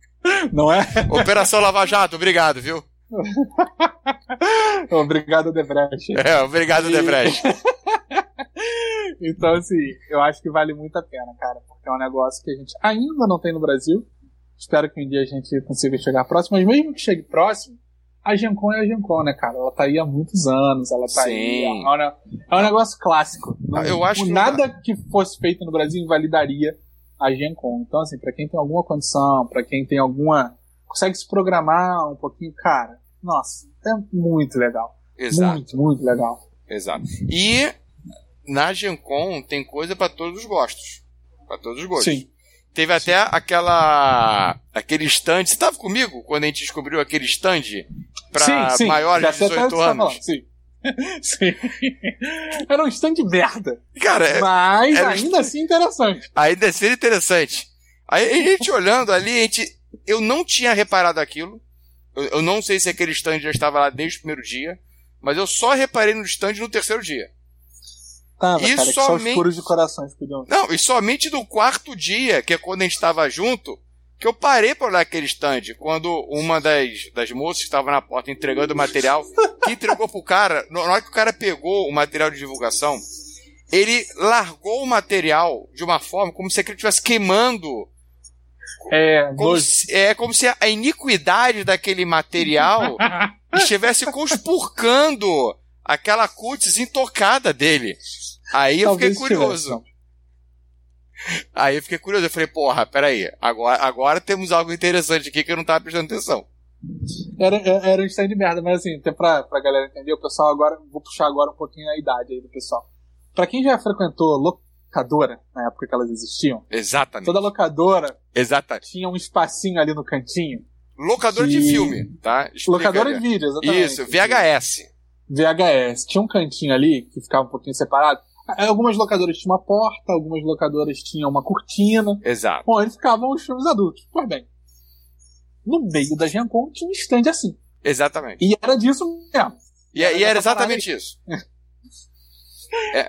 *laughs* Não é? Operação Lava Jato, obrigado, viu? *laughs* Obrigado, Debrecht. É, obrigado, E- Debrecht. Então, assim, eu acho que vale muito a pena, cara, porque é um negócio que a gente ainda não tem no Brasil. Espero que um dia a gente consiga chegar próximo, mas mesmo que chegue próximo, a Gencon é a Gencon, né, cara? Ela tá aí há muitos anos, ela tá Sim. aí. É um, ne- é um negócio clássico. Ah, eu acho que- nada que fosse feito no Brasil invalidaria a Gencon. Então, assim, pra quem tem alguma condição, pra quem tem alguma. consegue se programar um pouquinho, cara, nossa, é muito legal. Exato, Muito, muito legal. exato. E na Gen Con tem coisa pra todos os gostos. Pra todos os gostos. Sim. Teve até aquela. aquele stand. Você tava comigo quando a gente descobriu aquele stand sim. maiores de sei até o 18 que você tá anos? falando, Sim. *laughs* sim. Era um stand merda. Cara, é- Mas era um ainda assim interessante. Ainda seria interessante. Aí a gente olhando ali, a gente, eu não tinha reparado aquilo. Eu, eu não sei se aquele stand já estava lá desde o primeiro dia, mas eu só reparei no stand no terceiro dia. Tava, E cara, que só os somente- puros de corações podiam. Não, e somente no quarto dia, que é quando a gente estava junto, que eu parei para olhar aquele stand. Quando uma das, das moças estava na porta entregando o material, que entregou pro cara, na hora que o cara pegou o material de divulgação, ele largou o material de uma forma como se aquilo estivesse queimando É, Como se, é como se a iniquidade daquele material *laughs* estivesse conspurcando aquela cutis intocada dele. Aí eu fiquei curioso. Aí eu fiquei curioso. Eu falei, porra, peraí. Agora, agora temos algo interessante aqui que eu não tava prestando atenção. Era, era um stand de merda, mas assim, até pra, pra galera entender, o pessoal agora. Vou puxar agora um pouquinho a idade aí do pessoal. Pra quem já frequentou locadora, na época que elas existiam, Exatamente. toda locadora Exatamente. tinha um espacinho ali no cantinho. Locador de Que- filme, tá? Explica, locadora de vídeo, exatamente. Isso, VHS. VHS. Tinha um cantinho ali que ficava um pouquinho separado. Algumas locadoras tinham uma porta, algumas locadoras tinham uma cortina. Exato. Onde ficavam os filmes adultos. Pois bem. No meio da Gencom tinha um stand assim. Exatamente. E era disso mesmo. E, e era essa parada exatamente isso.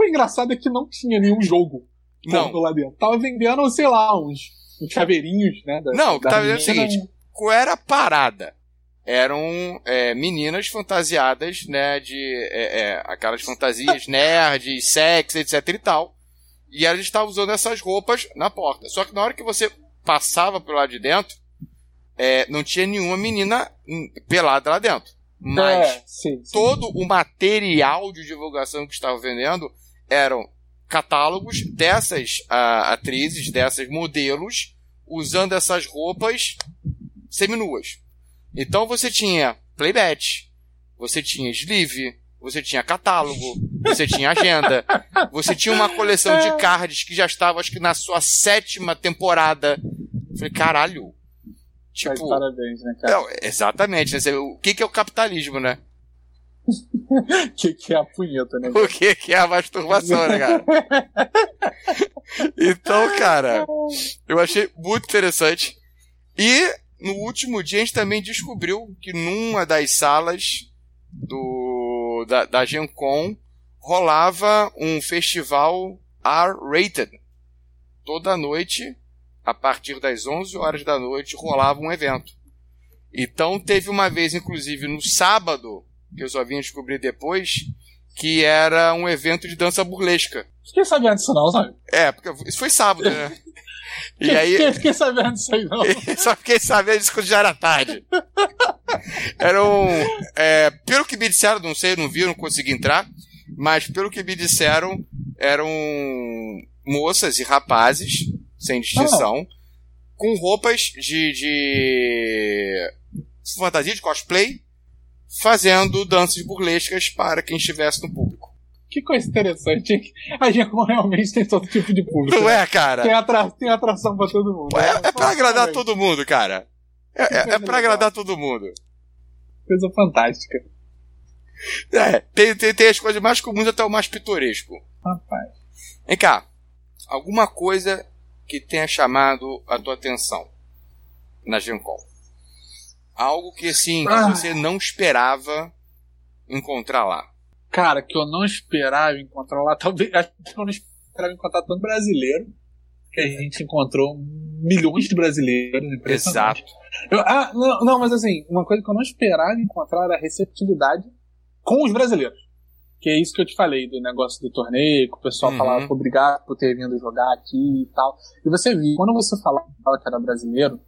O engraçado é que não tinha nenhum jogo Não. lá dentro. Tava vendendo, sei lá, uns, uns chaveirinhos, né? Da, Não, da tava vendo o seguinte, qual era a parada? Eram é, meninas fantasiadas, né, de é, é, aquelas fantasias *laughs* nerd, sexy, etc e tal. E elas estavam usando essas roupas na porta. Só que na hora que você passava pelo lado de dentro, é, não tinha nenhuma menina hum, pelada lá dentro. Mas É, sim, sim. todo o material de divulgação que estava vendendo eram catálogos dessas ah, atrizes, dessas modelos, usando essas roupas seminuas. Então você tinha playbat, você tinha sleeve, você tinha catálogo, você tinha agenda, *laughs* você tinha uma coleção de cards que já estava, acho que na sua sétima temporada. Falei, caralho. Tipo, parabéns, né, cara? não, exatamente. né? O que, que é o capitalismo, né? *laughs* Que, que é a punheta, né? O que, que é a masturbação, né, cara? *laughs* Então, cara, eu achei muito interessante. E no último dia a gente também descobriu que numa das salas do da, da Gen Con rolava um festival R-rated. Toda noite, a partir das 11 horas da noite, rolava um evento. Então teve uma vez, inclusive, no sábado, que eu só vim descobrir depois, que era um evento de dança burlesca. Fiquei sabendo disso não, sabe? É, porque isso foi sábado, né? *laughs* E aí, Fiquei, fiquei sabendo disso aí não. *laughs* só fiquei sabendo disso quando já era tarde. Era um. é, pelo que me disseram, não sei, não vi, não consegui entrar, mas pelo que me disseram, eram moças e rapazes, sem distinção, com roupas de, de fantasia, de cosplay, fazendo danças burlescas para quem estivesse no público. Que coisa interessante? A Gencom realmente tem todo tipo de público. Não né? é, cara? Tem, atra... tem atração pra todo mundo. É, é pra agradar todo mundo, cara. É, é, é pra agradar todo mundo. Coisa fantástica. É, tem, tem, tem as coisas mais comuns até o mais pitoresco. Rapaz. Vem cá, alguma coisa que tenha chamado a tua atenção na Gencom? Algo que assim, que Ah. você não esperava encontrar lá. Cara, que eu não esperava encontrar lá, *laughs* talvez. Acho que eu não esperava encontrar tanto brasileiro. Que a gente encontrou milhões de brasileiros. Exato. Eu- ah, não, não, mas assim, uma coisa que eu não esperava encontrar era a receptividade com os brasileiros. Que é isso que eu te falei do negócio do torneio, que o pessoal Uhum. falava obrigado por ter vindo jogar aqui e tal. E você viu, quando você falava que era brasileiro,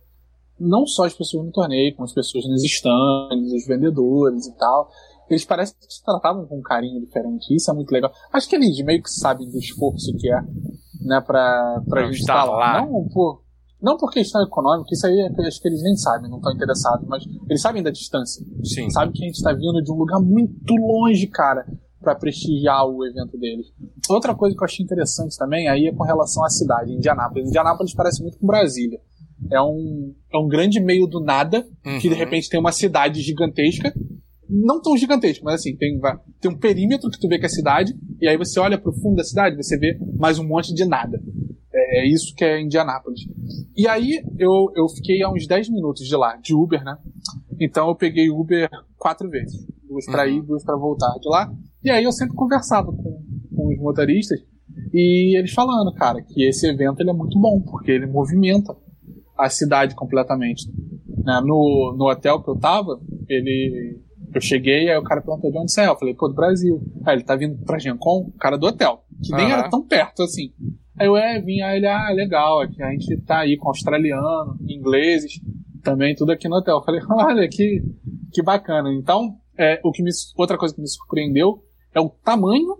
não só as pessoas no torneio, como as pessoas nos stands, os vendedores e tal, eles parecem que te tratavam com um carinho diferente. Isso é muito legal. Acho que eles meio que sabem do esforço que é, né, pra, pra Pra gente estar lá. Não por, não por questão econômica, isso aí é- acho que eles nem sabem, não estão interessados, mas eles sabem da distância. Sim. Sabe que a gente tá vindo de um lugar muito longe, cara, pra prestigiar o evento deles. Outra coisa que eu achei interessante também aí é com relação à cidade, Indianápolis. Indianápolis parece muito com Brasília. É um, é um grande meio do nada, que de Uhum. repente tem uma cidade gigantesca. Não tão gigantesca, mas assim, tem, tem um perímetro que tu vê que é a cidade, e aí você olha pro fundo da cidade, você vê mais um monte de nada. É, é isso que é Indianápolis. E aí eu, eu fiquei a uns 10 minutos de lá, de Uber, né? Então eu peguei Uber quatro vezes. Duas pra Uhum. ir, duas pra voltar de lá. E aí eu sempre conversava com, com os motoristas e eles falando, cara, que esse evento ele é muito bom, porque ele movimenta a cidade completamente. Né? No, no hotel que eu tava, ele. Eu cheguei, aí o cara perguntou de onde você é. Eu falei, pô, do Brasil. Aí ele tá vindo pra Gencom, o cara do hotel, que nem Aham. era tão perto assim. Aí eu, é, vim, aí ele, ah, legal, aqui a gente tá aí com australiano, ingleses, também tudo aqui no hotel. Eu falei, *laughs* olha, que, que bacana. Então, é, o que me, outra coisa que me surpreendeu é o tamanho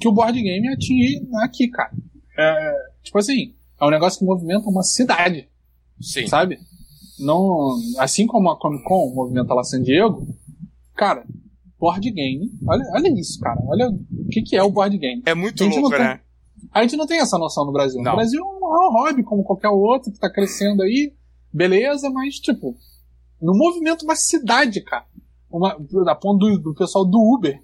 que o board game atinge aqui, cara. É, tipo assim, é um negócio que movimenta uma cidade, Sim. sabe? Não, assim como a Comic Con movimenta lá San Diego, cara, board game, olha, olha isso, cara. Olha o que, que é o board game. É muito louco, não tem- né? A gente não tem essa noção no Brasil. Não. No Brasil é um, hobby como qualquer outro que tá crescendo aí, beleza, mas tipo, no movimento uma cidade, cara. Uma, da ponto do, do pessoal do Uber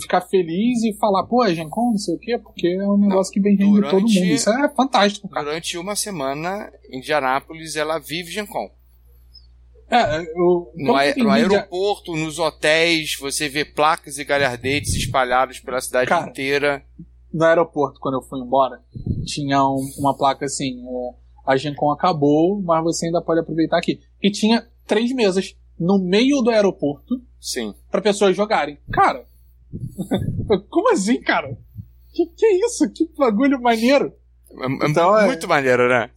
ficar feliz e falar, pô, é Gencom, não sei o quê, porque é um negócio que vem de todo durante- mundo. Isso é fantástico, cara. Durante uma semana, Indianápolis, ela vive Gencom. É, eu, No, ae- que tem no aeroporto, nos hotéis, você vê placas e galhardetes espalhados pela cidade Cara, inteira. no aeroporto, quando eu fui embora, tinha um- uma placa assim: é, a Gencom acabou, mas você ainda pode aproveitar aqui. E tinha três mesas no meio do aeroporto Sim. para pessoas jogarem. Cara, *laughs* como assim, cara? Que que é isso? Que bagulho maneiro! É, é Então, é- muito maneiro, né?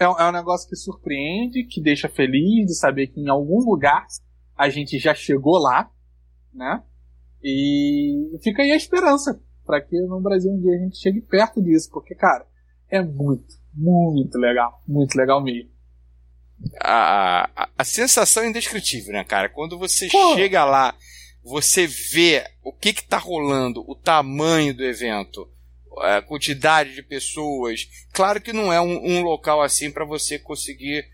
É, um- é um negócio que surpreende, que deixa feliz de saber que em algum lugar a gente já chegou lá, né? E fica aí a esperança para que no Brasil um dia a gente chegue perto disso, porque, cara, é muito, muito legal. Muito legal mesmo. a, a, a sensação é indescritível, né, cara? Quando você Pô. chega lá, você vê o que que tá rolando, o tamanho do evento, a quantidade de pessoas. Claro que não é um, um local assim para você conseguir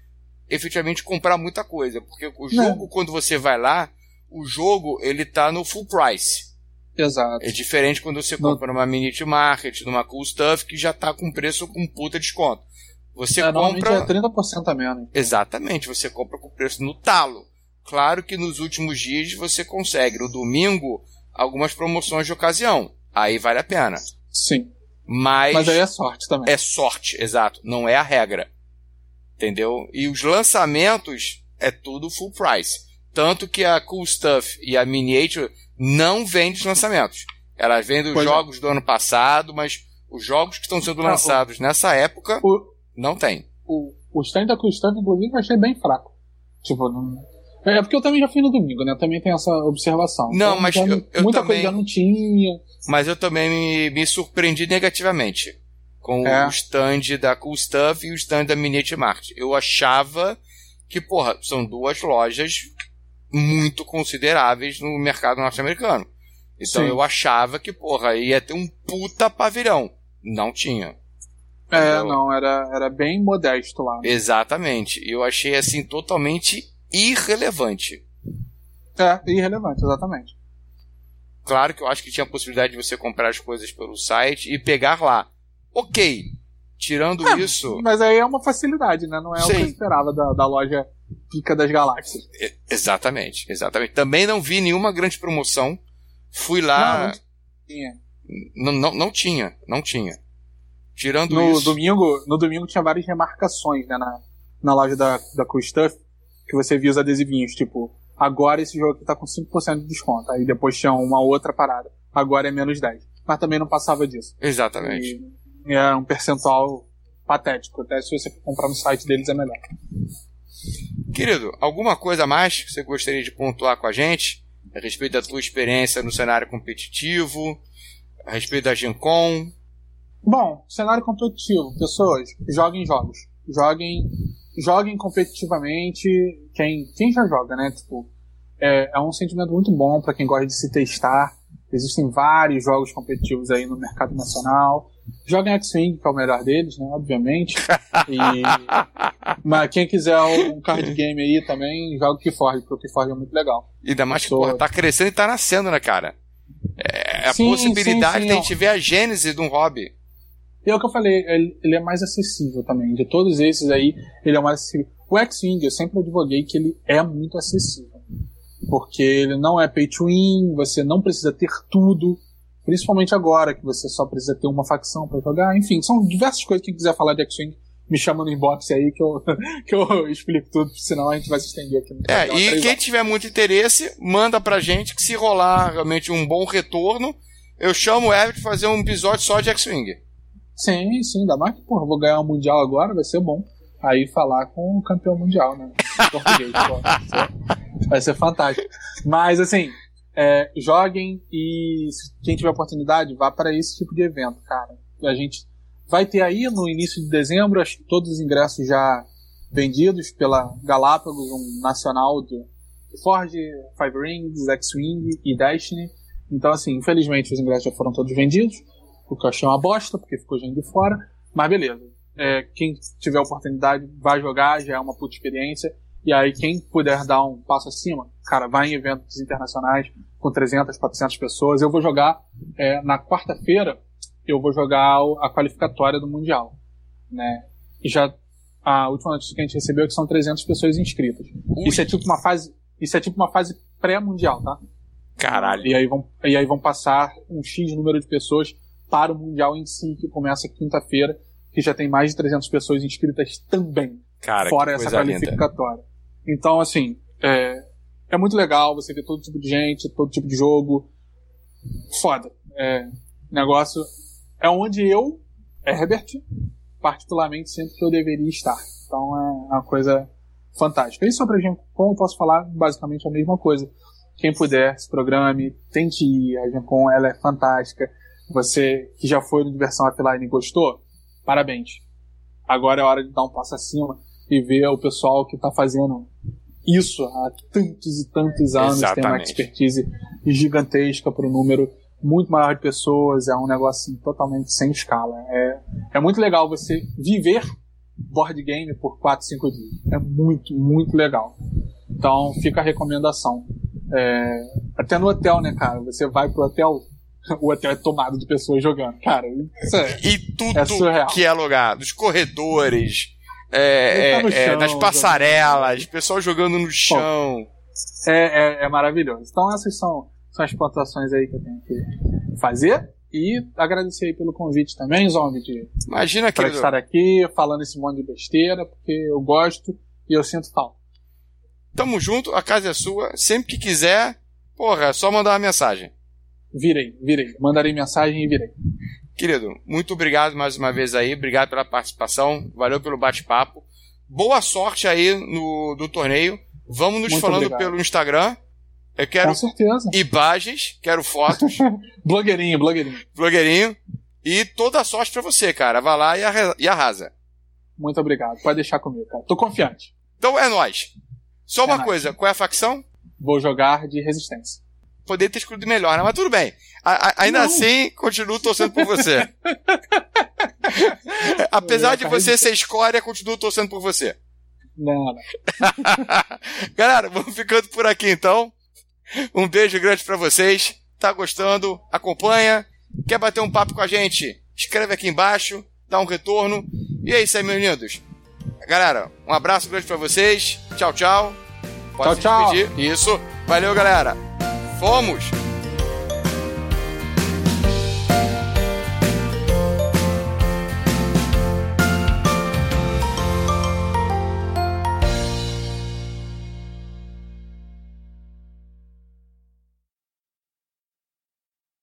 efetivamente comprar muita coisa, porque o jogo, quando você vai lá, o jogo ele tá no full price. Exato. É diferente quando você compra numa Minute Market, numa Cool Stuff, que já tá com preço com puta desconto. Você É, compra. é 30% a menos. Exatamente, você compra com preço no talo. Claro que nos últimos dias você consegue, no domingo, algumas promoções de ocasião. Aí vale a pena. Sim. Mas, Mas aí é sorte também. é sorte, exato. Não é a regra. Entendeu? E os lançamentos é tudo full price. Tanto que a Cool Stuff e a Miniature não vendem os lançamentos. Elas vendem os é. jogos do ano passado, mas os jogos que estão sendo Ah, o- lançados nessa época O, não tem. o, o stand da Cristã, inclusive, eu achei bem fraco. Tipo, não... É porque eu também já fui no domingo, né? Também tem essa observação. Não, Então, mas já eu- eu muita também- coisa já não tinha. Mas eu também me, me surpreendi negativamente com É. o stand da Cool Stuff e o stand da Miniature Mart. Eu achava que, porra, são duas lojas muito consideráveis no mercado norte-americano. Então Sim. eu achava que, porra, ia ter um puta pavilhão. Não tinha. É, Entendeu? não, era, era bem modesto lá. Exatamente. Eu achei assim totalmente irrelevante. É, irrelevante, exatamente. Claro que eu acho que tinha a possibilidade de você comprar as coisas pelo site e pegar lá. Ok. Tirando É, isso. Mas aí é uma facilidade, né? Não é o que Sim. eu esperava da, da loja Pica das Galáxias. E- Exatamente, exatamente. Também não vi nenhuma grande promoção. Fui lá. Não, não tinha. Não, não, não tinha, não tinha. Tirando No isso. domingo, no domingo tinha várias remarcações, né? Na, na loja da, da Cool Stuff, que você via os adesivinhos, tipo, agora esse jogo aqui tá com 5% de desconto. Aí depois tinha uma outra parada. Agora é menos 10. Mas também não passava disso. Exatamente. E era um percentual patético. Até se você comprar no site deles é melhor. Querido, alguma coisa a mais que você gostaria de pontuar com a gente? A respeito da tua experiência no cenário competitivo, a respeito da Gen Con. Bom, cenário competitivo. Pessoas, joguem jogos. Joguem, joguem competitivamente. Quem, quem já joga, né? Tipo, é, é um sentimento muito bom para quem gosta de se testar. Existem vários jogos competitivos aí no mercado nacional. Joguem X-Wing, que é o melhor deles, né? Obviamente. E, *laughs* mas quem quiser um card game aí também, joga o Keyforge, porque o Keyforge é muito legal. Ainda mais que Sou- porra, tá crescendo e tá nascendo, né, cara? É a Sim, possibilidade sim, sim, de a gente ver a gênese de um hobby. E é o que eu falei, ele, ele é mais acessível também. De todos esses aí, ele é o mais acessível. O X-Wing, eu sempre advoguei que ele é muito acessível. Porque ele não é pay to win, você não precisa ter tudo. Principalmente agora, que você só precisa ter uma facção pra jogar. Enfim, são diversas coisas. Quem quiser falar de X-Wing, me chama no inbox aí que eu, *laughs* que eu explico tudo, senão a gente vai se estender aqui no É, e quem horas. tiver muito interesse, manda pra gente que se rolar realmente um bom retorno, eu chamo o Everett pra fazer um episódio só de X-Wing. Sim, sim, ainda mais que, porra, vou ganhar o Mundial agora, vai ser bom. Aí falar com o campeão mundial, né? *laughs* Português, pô, vai, ser, vai ser fantástico. Mas, assim, é, joguem e se quem tiver oportunidade, vá para esse tipo de evento, cara. A gente vai ter aí no início de dezembro, acho que todos os ingressos já vendidos pela Galápagos, um nacional do Forge, Five Rings, X-Wing e Destiny. Então, assim, infelizmente os ingressos já foram todos vendidos o que eu achei uma bosta, porque ficou gente de fora, mas beleza. É, quem tiver oportunidade, vai jogar, já é uma puta experiência. E aí, quem puder dar um passo acima, cara, vai em eventos internacionais com 300, 400 pessoas. Eu vou jogar, é, na quarta-feira, eu vou jogar a qualificatória do Mundial. Né? E já, a última notícia que a gente recebeu é que são 300 pessoas inscritas. Ui. Isso é tipo uma fase, isso é tipo uma fase pré-mundial, tá? Caralho. E aí vão, e aí vão passar um X número de pessoas para o Mundial em si, que começa quinta-feira, que já tem mais de 300 pessoas inscritas também, Cara, fora essa coisa linda. qualificatória. Então, assim, é, é muito legal você ver todo tipo de gente, todo tipo de jogo. Foda. É, negócio é onde eu, Herbert, particularmente sinto que eu deveria estar. Então é uma coisa fantástica. E sobre a gente, como eu posso falar, basicamente a mesma coisa. Quem puder, se programe, tente ir. A Gencom, ela é fantástica. Você que já foi no Diversão Offline e gostou, parabéns. Agora é hora de dar um passo acima e ver o pessoal que está fazendo isso há tantos e tantos anos, tem uma Exatamente. expertise gigantesca para o número muito maior de pessoas, é um negócio assim, totalmente sem escala. É, é muito legal você viver board game por 4, 5 dias. É muito, muito legal. Então fica a recomendação. É, até no hotel, né, cara? Você vai pro hotel, *laughs* o hotel é tomado de pessoas jogando. Cara, isso é, E tudo É que é lugar, dos corredores, é, tá é, é, chão, das passarelas, pessoal jogando no chão. é, é, é maravilhoso. Então essas são, são as pontuações aí que eu tenho que fazer. E agradecer aí pelo convite também, Zombie, de Imagina, querido. estar aqui falando esse monte de besteira, porque eu gosto e eu sinto falta. Tamo junto, a casa é sua. Sempre que quiser, porra, é só mandar uma mensagem. Virei, virei. Mandarei mensagem e virei. Querido, muito obrigado mais uma vez aí. Obrigado pela participação. Valeu pelo bate-papo. Boa sorte aí no, no torneio. Vamos nos Muito falando obrigado. pelo Instagram. Eu quero Com certeza. imagens, quero fotos, *laughs* Blogueirinho, blogueirinho. blogueirinho. E toda a sorte pra você, cara. Vai lá e arra- arrasa. Muito obrigado. Pode deixar comigo, cara. Tô confiante. Então é nóis. Só uma nóis. coisa, qual é a facção? Vou jogar de resistência. Poderia ter escolhido melhor, né? Mas tudo bem. A- a- ainda Não. assim, continuo torcendo por você. *laughs* Apesar de você ser escória, continuo torcendo por você. Não. *laughs* Galera, vamos ficando por aqui então. Um beijo grande pra vocês. Tá gostando? Acompanha. Quer bater um papo com a gente? Escreve aqui embaixo, dá um retorno. E é isso aí, meus lindos. Galera, um abraço grande pra vocês. Tchau, tchau. Pode tchau, tchau. Isso. Valeu, galera. Fomos!